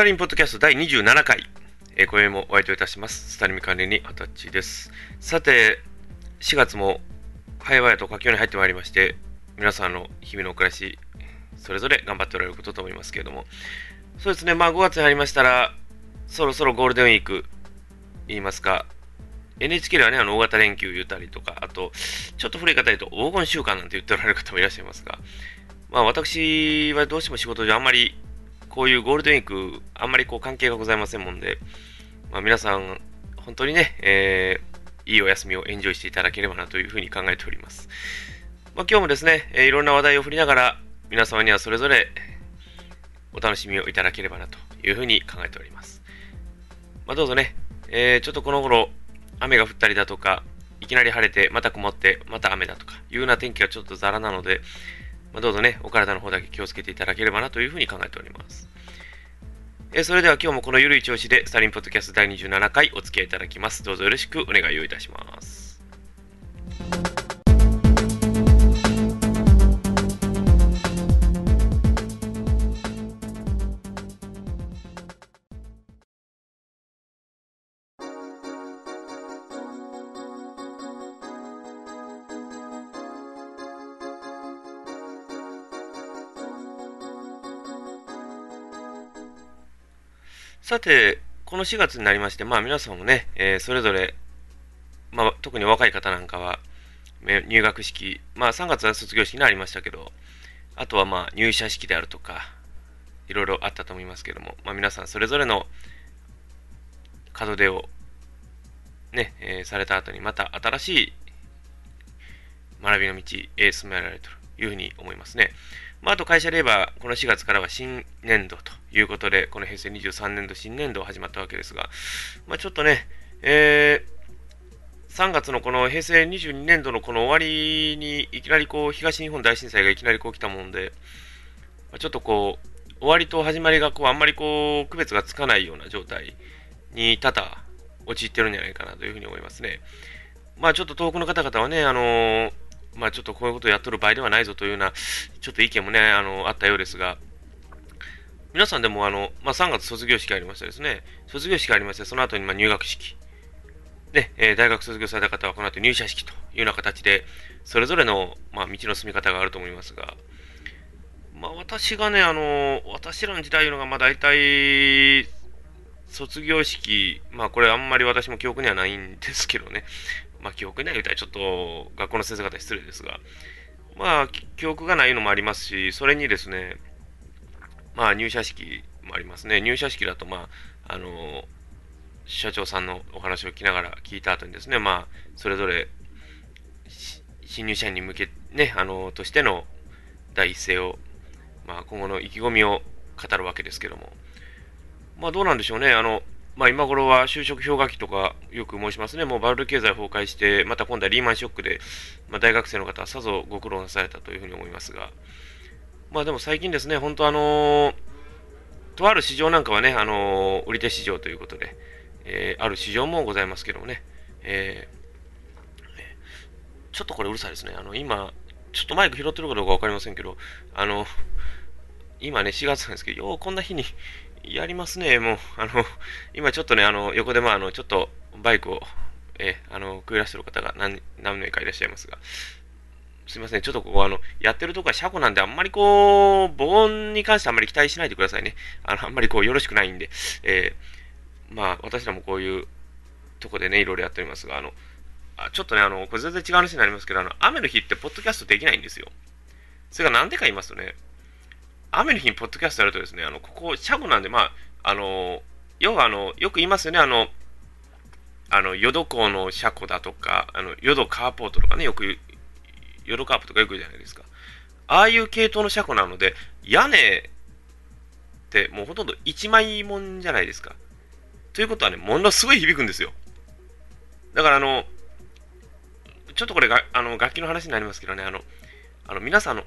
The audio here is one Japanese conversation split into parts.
タリンポッドキャスト第27回、えー、今宵もお相手いたします。スタリン関連にアタッチです。さて、4月も早々と佳境に入ってまいりまして、皆さんの日々のお暮らし、それぞれ頑張っておられることと思いますけれども、そうですね、まあ5月に入りましたら、そろそろゴールデンウィーク、言いますか、NHK ではね、あの、大型連休言ったりとか、あと、ちょっと古い方で言うと、黄金週間なんて言っておられる方もいらっしゃいますが、まあ私はどうしても仕事上あんまりこういうゴールデンウィーク、あんまりこう関係がございませんもんで、まあ、皆さん、本当にね、えー、いいお休みをエンジョイしていただければなというふうに考えております。まあ、今日もですね、えー、いろんな話題を振りながら、皆様にはそれぞれお楽しみをいただければなというふうに考えております。まあ、どうぞね、えー、ちょっとこの頃、雨が降ったりだとか、いきなり晴れて、また曇って、また雨だとか、いうような天気がちょっとザラなので、まあ、どうぞね、お体の方だけ気をつけていただければなというふうに考えております。え、それでは今日もこのゆるい調子で、スタリンポッドキャスト第27回お付き合いいただきます。どうぞよろしくお願いをいたします。さて、この4月になりまして、まあ皆さんもね、えー、それぞれ、まあ特に若い方なんかは、入学式、まあ3月は卒業式になりましたけど、あとはまあ入社式であるとか、いろいろあったと思いますけども、まあ皆さんそれぞれの門出をね、えー、された後にまた新しい学びの道へ進められるというふうに思いますね。まあ、あと会社で言えば、この4月からは新年度ということで、この平成23年度、新年度始まったわけですが、まあ、ちょっとね、えー、3月のこの平成22年度のこの終わりに、いきなりこう、東日本大震災がいきなりこう来たもんで、まあ、ちょっとこう、終わりと始まりがこう、あんまりこう、区別がつかないような状態に多々陥ってるんじゃないかなというふうに思いますね。まあちょっと遠くの方々はね、あのーまあ、ちょっとこういうことをやっとる場合ではないぞというような、ちょっと意見もね、あの、あったようですが、皆さんでもあの、まあ、3月卒業式がありましたですね、卒業式がありまして、その後にま入学式、で、えー、大学卒業された方はこの後入社式というような形で、それぞれの、まあ、道の進み方があると思いますが、まあ、私がね、あの、私らの時代いうのが、まあ、大体、卒業式、まあ、これあんまり私も記憶にはないんですけどね、まあ、記憶ない言うたらちょっと学校の先生方失礼ですが、まあ、記憶がないのもありますし、それにですね、まあ、入社式もありますね。入社式だと、まあ、あの、社長さんのお話を聞きながら聞いた後にですね、まあ、それぞれ、新入社員に向け、ね、あの、としての第一声を、まあ、今後の意気込みを語るわけですけども、まあ、どうなんでしょうね。あの、まあ、今頃は就職氷河期とかよく申しますね。もうバブル経済崩壊して、また今度はリーマンショックで、まあ、大学生の方はさぞご苦労なされたというふうに思いますが、まあでも最近ですね、本当あの、とある市場なんかはね、あの、売り手市場ということで、えー、ある市場もございますけどもね、えー、ちょっとこれうるさいですね。あの、今、ちょっとマイク拾ってるかどうかわかりませんけど、あの、今ね、4月なんですけど、ようこんな日にやりますね、もう。あの、今ちょっとね、あの、横でまあ、あの、ちょっとバイクを、え、あの、食いらしてる方が何、何名かいらっしゃいますが、すいません、ちょっとここ、あの、やってるとこは車庫なんで、あんまりこう、防音に関してあんまり期待しないでくださいね。あの、あんまりこう、よろしくないんで、えー、まあ、私らもこういうとこでね、いろいろやっておりますが、あの、あちょっとね、あの、これ全然違う話になりますけど、あの、雨の日ってポッドキャストできないんですよ。それがなんでか言いますとね、雨の日にポッドキャストやるとですね、あの、ここ、車庫なんで、まあ、あの、要はあの、よく言いますよね、あの、あの、淀港の車庫だとか、あの、淀カーポートとかね、よく、淀カープとかよく言うじゃないですか。ああいう系統の車庫なので、屋根ってもうほとんど一枚もんじゃないですか。ということはね、ものすごい響くんですよ。だからあの、ちょっとこれが、あの、楽器の話になりますけどね、あの、あの皆さんの、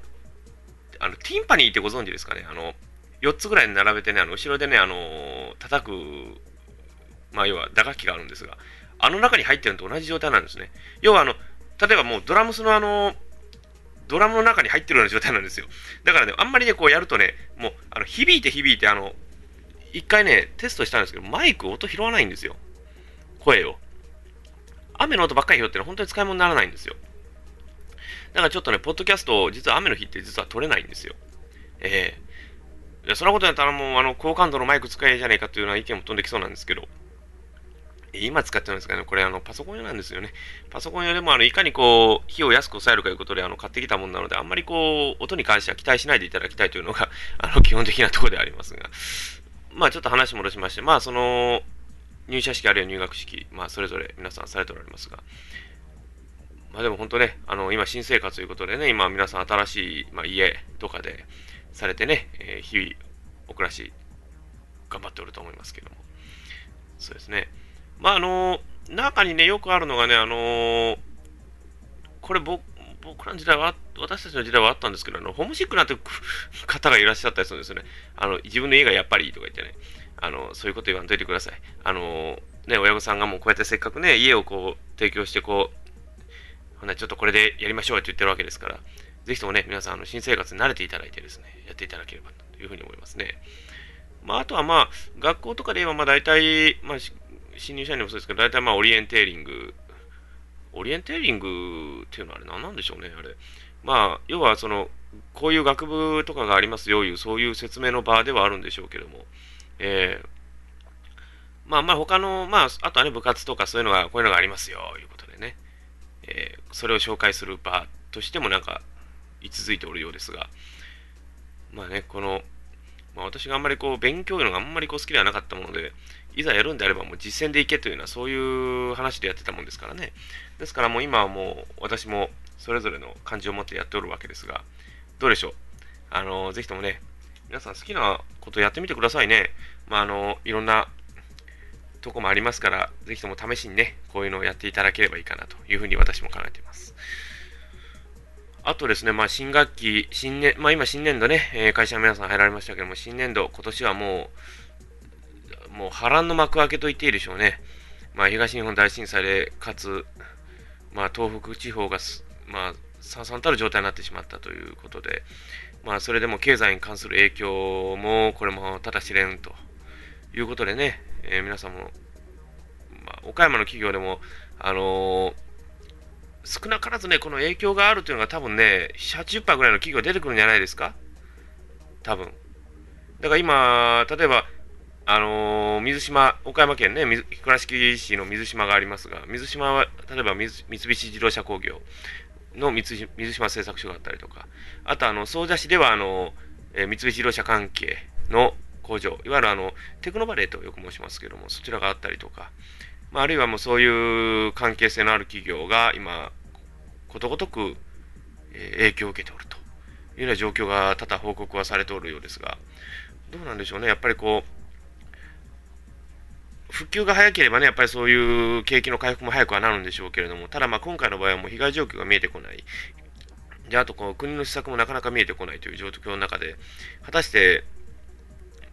あの、ティンパニーってご存知ですかね？あの、4つぐらい並べてね、あの、後ろでね、あの、叩く、まあ、要は打楽器があるんですが、あの中に入ってるのと同じ状態なんですね。要は、あの、例えばもうドラムスのあの、ドラムの中に入ってるような状態なんですよ。だからね、あんまりね、こうやるとね、もう、あの、響いて響いて、あの、一回ね、テストしたんですけど、マイク音拾わないんですよ。声を。雨の音ばっかり拾ってるの本当に使い物にならないんですよ。だかちょっとね、ポッドキャスト、実は雨の日って実は撮れないんですよ。ええー、そんなことやったらもう、あの、高感度のマイク使えじゃねえかっていうような意見も飛んできそうなんですけど、今使ってるんですかね、これあのパソコン用なんですよね。パソコン用でもあのいかにこう、火を安く抑えるかということであの買ってきたものなので、あんまりこう、音に関しては期待しないでいただきたいというのが、あの基本的なところでありますが。まあちょっと話戻しまして、まあその、入社式あるいは入学式、まあそれぞれ皆さんされておられますが、まあでも本当ね、あの今新生活ということでね、今皆さん新しい、まあ、家とかでされてね、えー、日々お暮らし頑張っておると思いますけども、そうですね。まああの中にね、よくあるのがね、あのこれ僕、僕らの時代は、私たちの時代はあったんですけど、あの、ホームシックなって方がいらっしゃったりするんですよね。あの、自分の家がやっぱりいいとか言ってね、あの、そういうこと言わんといてください。あの、ね、親御さんがもうこうやってせっかくね、家をこう、提供してこう、ほな、ちょっとこれでやりましょうって言ってるわけですから、ぜひともね、皆さん、あの、新生活に慣れていただいてですね、やっていただければというふうに思いますね。まあ、あとはまあ、学校とかで言えば、まあ、大体、まあ、新入社員でもそうですけど、大体まあ、オリエンテーリング、オリエンテーリングっていうのはあれ何なんでしょうね、あれ。まあ、要はその、こういう学部とかがありますよいう、そういう説明の場ではあるんでしょうけども、えー、まあまあ他の、まあ、あとはね、部活とかそういうのが、こういうのがありますよ、いうこと、えー、それを紹介する場としてもなんか、居続いておるようですが、まあね、この、まあ、私があんまりこう、勉強いうのがあんまりこう好きではなかったもので、いざやるんであればもう実践でいけというような、そういう話でやってたもんですからね。ですからもう今はもう、私もそれぞれの感じを持ってやっておるわけですが、どうでしょう？あの、ぜひともね、皆さん好きなことやってみてくださいね。まあ、あの、いろんなとこもありますから、ぜひとも試しにね、こういうのをやっていただければいいかなというふうに私も考えています。あとですね、まあ、新学期、新年、まあ、今新年度ね、え会社の皆さん入られましたけども、新年度、今年はもう、もう波乱の幕開けと言っていいでしょうね。まあ、東日本大震災で、かつ、まあ、東北地方がまあ、ささんたる状態になってしまったということで、まあ、それでも経済に関する影響も、これもただ知れんということでね、えー、皆さんも、まあ、岡山の企業でも、あのー、少なからずね、この影響があるというのが多分ね、80%ぐらいの企業出てくるんじゃないですか？多分。だから今、例えば、あのー、水島、岡山県ね、倉敷市の水島がありますが、水島は、例えば三菱自動車工業、の水島製作所があったりとか、あとあの、総社市ではあの、えー、三菱自動車関係の工場、いわゆるあの、テクノバレーとよく申しますけども、そちらがあったりとか、まあ、あるいはもうそういう関係性のある企業が今、ことごとく、影響を受けておるというような状況が多々報告はされておるようですが、どうなんでしょうね、やっぱりこう、復旧が早ければね、やっぱりそういう景気の回復も早くはなるんでしょうけれども、ただまあ今回の場合はもう被害状況が見えてこない。で、あとこの国の施策もなかなか見えてこないという状況の中で、果たして、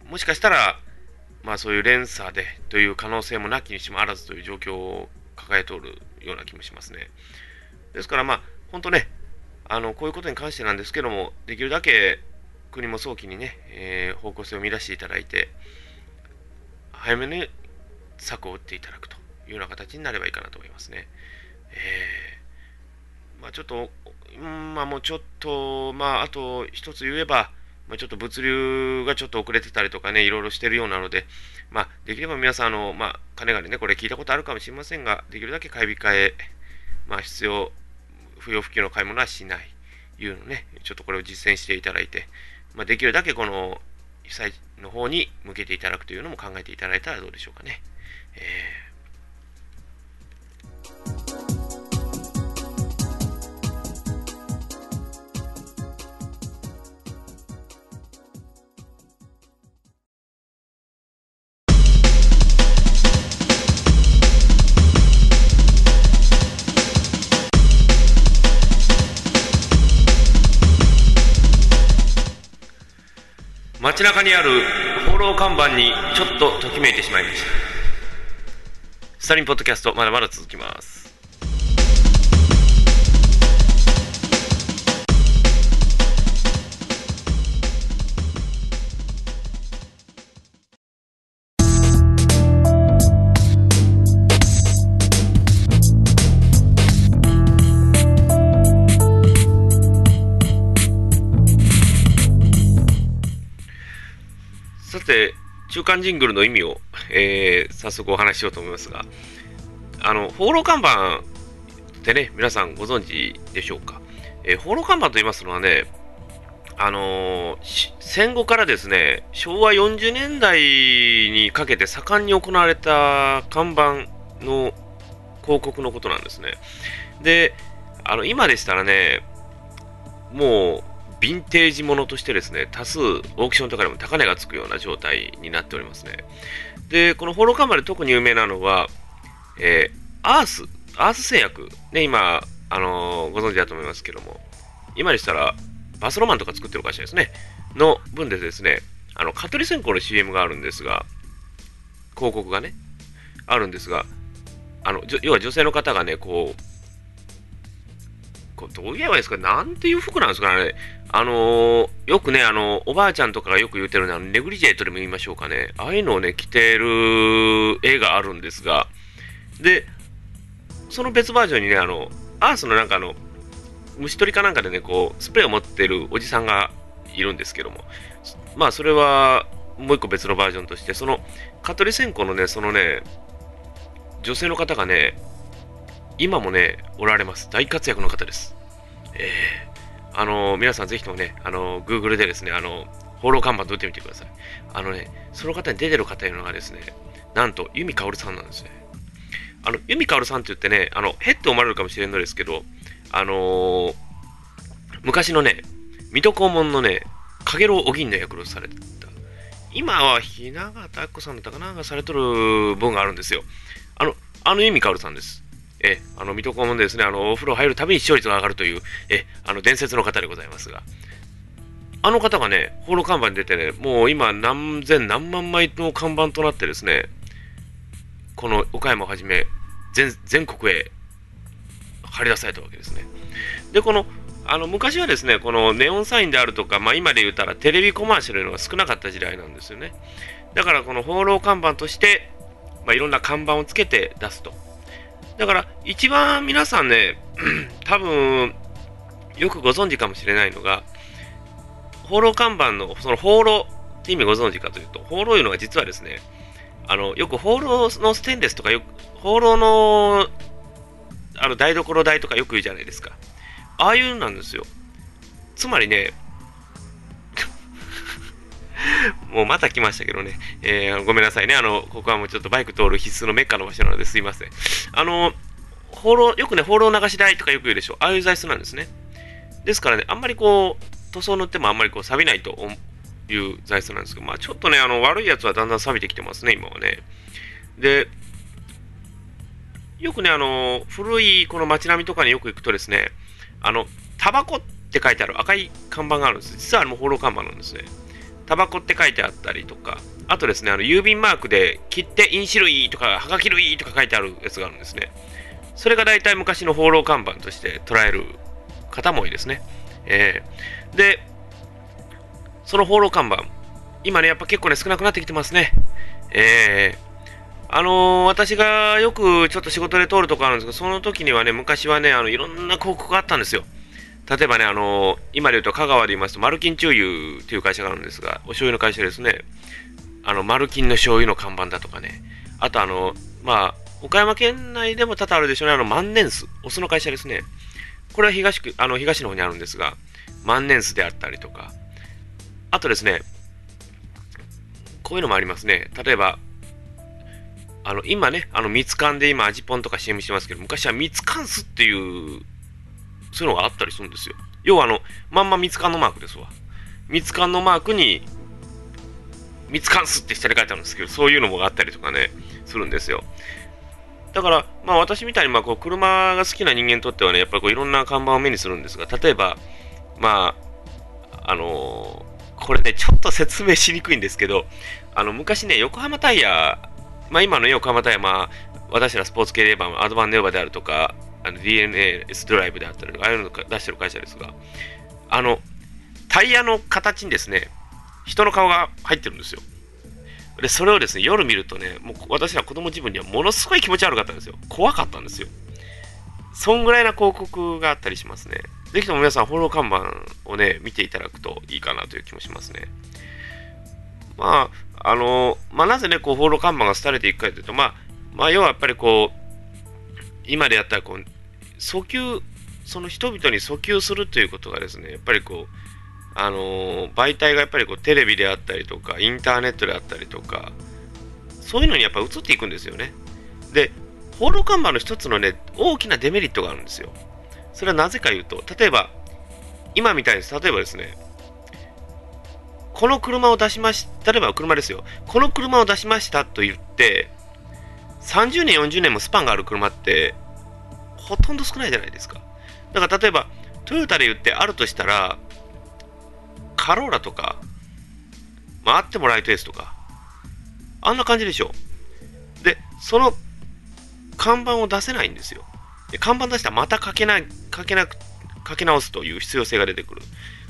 もしかしたら、まあそういう連鎖でという可能性もなきにしもあらずという状況を抱えておるような気もしますね。ですからまあ、本当ね、あの、こういうことに関してなんですけども、できるだけ国も早期にね、えー、方向性を見出していただいて、早めに策を打っていただくというような形になればいいかなと思いますね。えー、まあ、ちょっと、まあ、もうちょっと、まあ、あと一つ言えば、まあ、ちょっと物流がちょっと遅れてたりとかね、いろいろしてるようなので、まあ、できれば皆さん、あの、まあ、かねがね、ね、これ聞いたことあるかもしれませんが、できるだけ買い控え、まあ、必要、不要不急の買い物はしない、いうのね、ちょっとこれを実践していただいて、まあ、できるだけこの被災の方に向けていただくというのも考えていただいたらどうでしょうかね。えー街中にある放浪看板にちょっとときめいてしまいました。スタリンポッドキャストまだまだ続きます。中間ジングルの意味を、えー、早速お話ししようと思いますが、あの、放浪看板ってね、皆さんご存知でしょうか？えー、放浪看板と言いますのはね、あのー、戦後からですね、昭和40年代にかけて盛んに行われた看板の広告のことなんですね。で、あの、今でしたらね、もう、ヴィンテージものとしてですね、多数オークションとかでも高値がつくような状態になっておりますね。で、このホロカンバで特に有名なのは、えー、アース、アース製薬、ね、今、あのー、ご存知だと思いますけども、今でしたら、バスロマンとか作ってる会社ですね、の分でですね、あの、蚊取り線香の CM があるんですが、広告がね、あるんですが、あの、要は女性の方がね、こう、こうどう言えばいいですか？なんていう服なんですかねあのー、よくね、あの、おばあちゃんとかがよく言うてるのは、ネグリジェとでも言いましょうかね。ああいうのをね、着てる絵があるんですが、で、その別バージョンにね、あの、アースのなんかあの、虫取りかなんかでね、こう、スプレーを持ってるおじさんがいるんですけども、まあ、それは、もう一個別のバージョンとして、その、蚊取り線香のね、そのね、女性の方がね、今もね、おられます。大活躍の方です。えー、あのー、皆さんぜひともね、あのー、Google でですね、あのー、放浪看板と打ってみてください。あのね、その方に出てる方いうのがですね、なんと、由美かおるさんなんですね。あの、由美かおるさんって言ってね、あの、へって思われるかもしれんのですけど、あのー、昔のね、水戸黄門のね、かげろうお銀の役をされてた。今は雛形あっこさんだったかながされとる分があるんですよ。あの、あの由美かおるさんです。え、あの、水戸黄門ですね、あの、お風呂入るたびに視聴率が上がるという、え、あの、伝説の方でございますが、あの方がね、ホール看板に出てね、もう今何千何万枚の看板となってですね、この岡山をはじめ、全全国へ張り出されたわけですね。で、この、あの昔はですね、このネオンサインであるとか、まあ、今で言ったらテレビコマーシャルのが少なかった時代なんですよね。だからこの放浪看板として、まあ、いろんな看板をつけて出すと。だから、一番皆さんね、多分、よくご存知かもしれないのが、放浪看板の、その放浪って意味ご存知かというと、放浪いうのが実はですね、あの、よく放浪のステンレスとか、よく、放浪の、あの、台所台とかよく言うじゃないですか。ああいうのなんですよ。つまりね、もうまた来ましたけどね、えー、ごめんなさいね。あの、ここはもうちょっとバイク通る必須のメッカの場所なのですいません。あの、放浪、よくね、放浪流し台とかよく言うでしょ。ああいう材質なんですね。ですからね、あんまりこう、塗装塗ってもあんまりこう、錆びないという材質なんですけど、まあちょっとね、あの、悪いやつはだんだん錆びてきてますね、今はね。で、よくね、あの、古いこの街並みとかによく行くとですね、あの、タバコって書いてある赤い看板があるんです。実はあれも放浪看板なんですね。タバコって書いてあったりとか、あとですね、あの郵便マークで切手印紙類とか、はがき類とか書いてあるやつがあるんですね。それが大体昔の放浪看板として捉える方も多いですね。えー、で、その放浪看板、今ね、やっぱ結構ね、少なくなってきてますね。えー、あのー、私がよくちょっと仕事で通るとこあるんですけど、その時にはね、昔はね、あのいろんな広告があったんですよ。例えばね、あの今で言うと香川で言いますと、マルキン中油という会社があるんですが、お醤油の会社ですね。あの、マルキンの醤油の看板だとかね。あと、あの、まあ、岡山県内でも多々あるでしょうね。あの、万年酢。お酢の会社ですね。これは東区、あの、東の方にあるんですが、万年酢であったりとか。あとですね、こういうのもありますね。例えば、あの、今ね、あの、蜜缶で今、味ポンとか CM してますけど、昔は蜜缶酢っていうそういうのがあったりするんですよ。要はあの、まんま蜜缶のマークですわ。蜜缶のマークに、蜜缶すって下に書いてあるんですけど、そういうのもあったりとかね、するんですよ。だから、まあ私みたいにまあこう車が好きな人間にとってはね、やっぱりこういろんな看板を目にするんですが、例えば、まあ、あのー、これね、ちょっと説明しにくいんですけど、あの、昔ね、横浜タイヤ、まあ今の横浜タイヤ、まあ、私らスポーツ系で言えば、アドバンネオバであるとか、DNA、S ドライブであったりとか、ああいうの出してる会社ですが、あの、タイヤの形にですね、人の顔が入ってるんですよ。で、それをですね、夜見るとね、もう私ら子供自分にはものすごい気持ち悪かったんですよ。怖かったんですよ。そんぐらいな広告があったりしますね。ぜひとも皆さん、フォロー看板をね、見ていただくといいかなという気もしますね。まあ、あの、まあ、なぜね、こう、放浪看板が廃れていくかというと、まあ、まあ、要はやっぱりこう、今でやったらこう、訴求、その人々に訴求するということがですね、やっぱりこう、あの、媒体がやっぱりこうテレビであったりとか、インターネットであったりとか、そういうのにやっぱ移っていくんですよね。で、報道看板の一つのね、大きなデメリットがあるんですよ。それはなぜか言うと、例えば、今みたいに、例えばですね、この車を出しまし例えば車ですよ。この車を出しましたと言って、30年、40年もスパンがある車って、ほとんど少ないじゃないですか。だから例えば、トヨタで言ってあるとしたら、カローラとか、まあ、あってもライトエースとか、あんな感じでしょ。で、その看板を出せないんですよ。で看板出したらまた書けない、書けなく、書け直すという必要性が出てくる。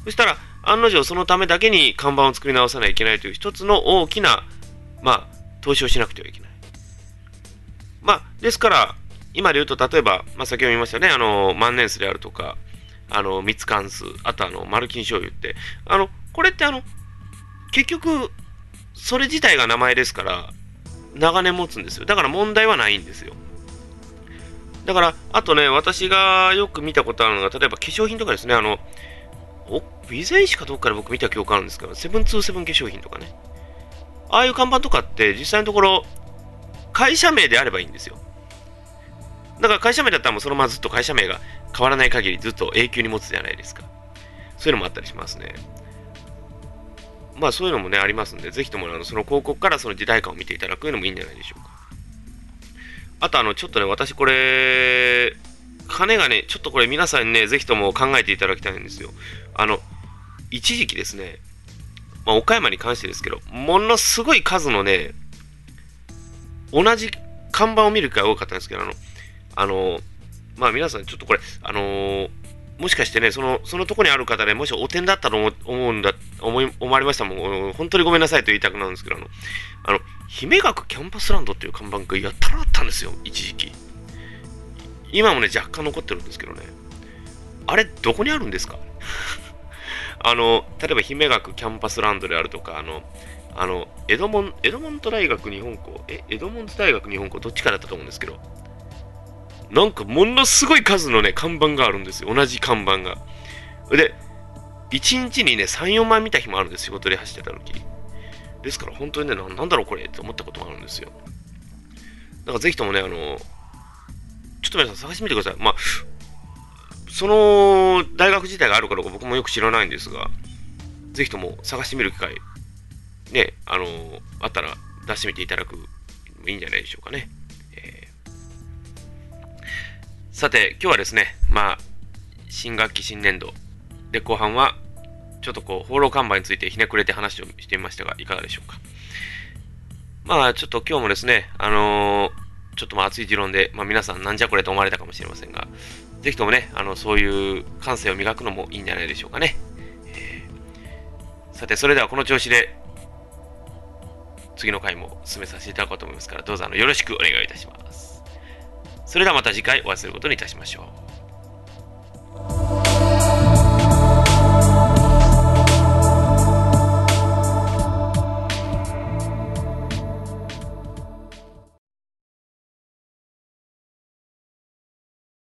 そしたら、案の定そのためだけに看板を作り直さないといけないという一つの大きな、まあ、投資をしなくてはいけない。まあ、ですから、今で言うと、例えば、まあ、先ほど言いましたね、あの、万年筆であるとか、あの、蜜関数、あとあの、マルキン醤油って、あの、これってあの、結局、それ自体が名前ですから、長年持つんですよ。だから問題はないんですよ。だから、あとね、私がよく見たことあるのが、例えば化粧品とかですね、あの、お備前市かどっかで僕見た記憶あるんですけど、セブンツーセブン化粧品とかね。ああいう看板とかって実際のところ、会社名であればいいんですよ。だから会社名だったらもうそのままずっと会社名が変わらない限りずっと永久に持つじゃないですか。そういうのもあったりしますね。まあそういうのもね、ありますんで、ぜひともあのその広告からその時代感を見ていただくのもいいんじゃないでしょうか。あとあの、ちょっとね、私これ、金がね、ちょっとこれ皆さんにね、ぜひとも考えていただきたいんですよ。あの、一時期ですね、まあ、岡山に関してですけど、ものすごい数のね、同じ看板を見る機会が多かったんですけど、あの、あの、まあ皆さんちょっとこれ、あのー、もしかしてね、その、そのとこにある方ね、もしお点だったと思うんだ、思い、思われましたもん、本当にごめんなさいと言いたくなるんですけど、あの、あの、姫学キャンパスランドっていう看板がやったらあったんですよ、一時期。今もね、若干残ってるんですけどね。あれ、どこにあるんですか？あの、例えば姫学キャンパスランドであるとか、あの、あの、エドモン、エドモント大学日本校、え、エドモント大学日本校、どっちかだったと思うんですけど、なんかものすごい数のね、看板があるんですよ。同じ看板が。で、1日にね、3、4枚見た日もあるんです、仕事で走ってた時。ですから本当にね、なんだろうこれって思ったことがあるんですよ。だからぜひともね、あの、ちょっと皆さん探してみてください。まあ、その大学自体があるかどうか僕もよく知らないんですが、ぜひとも探してみる機会、ね、あの、あったら出してみていただくもいいんじゃないでしょうかね。えさて、今日はですね、まあ、新学期新年度で後半は、ちょっとこう、放浪看板についてひねくれて話をしてみましたが、いかがでしょうか。まあ、ちょっと今日もですね、あのー、ちょっとまあ熱い持論で、まあ皆さんなんじゃこれと思われたかもしれませんが、ぜひともね、あの、そういう感性を磨くのもいいんじゃないでしょうかね。えー、さて、それではこの調子で、次の回も進めさせていただこうと思いますから、どうぞあのよろしくお願いいたします。それではまた次回お会いすることにいたしましょう。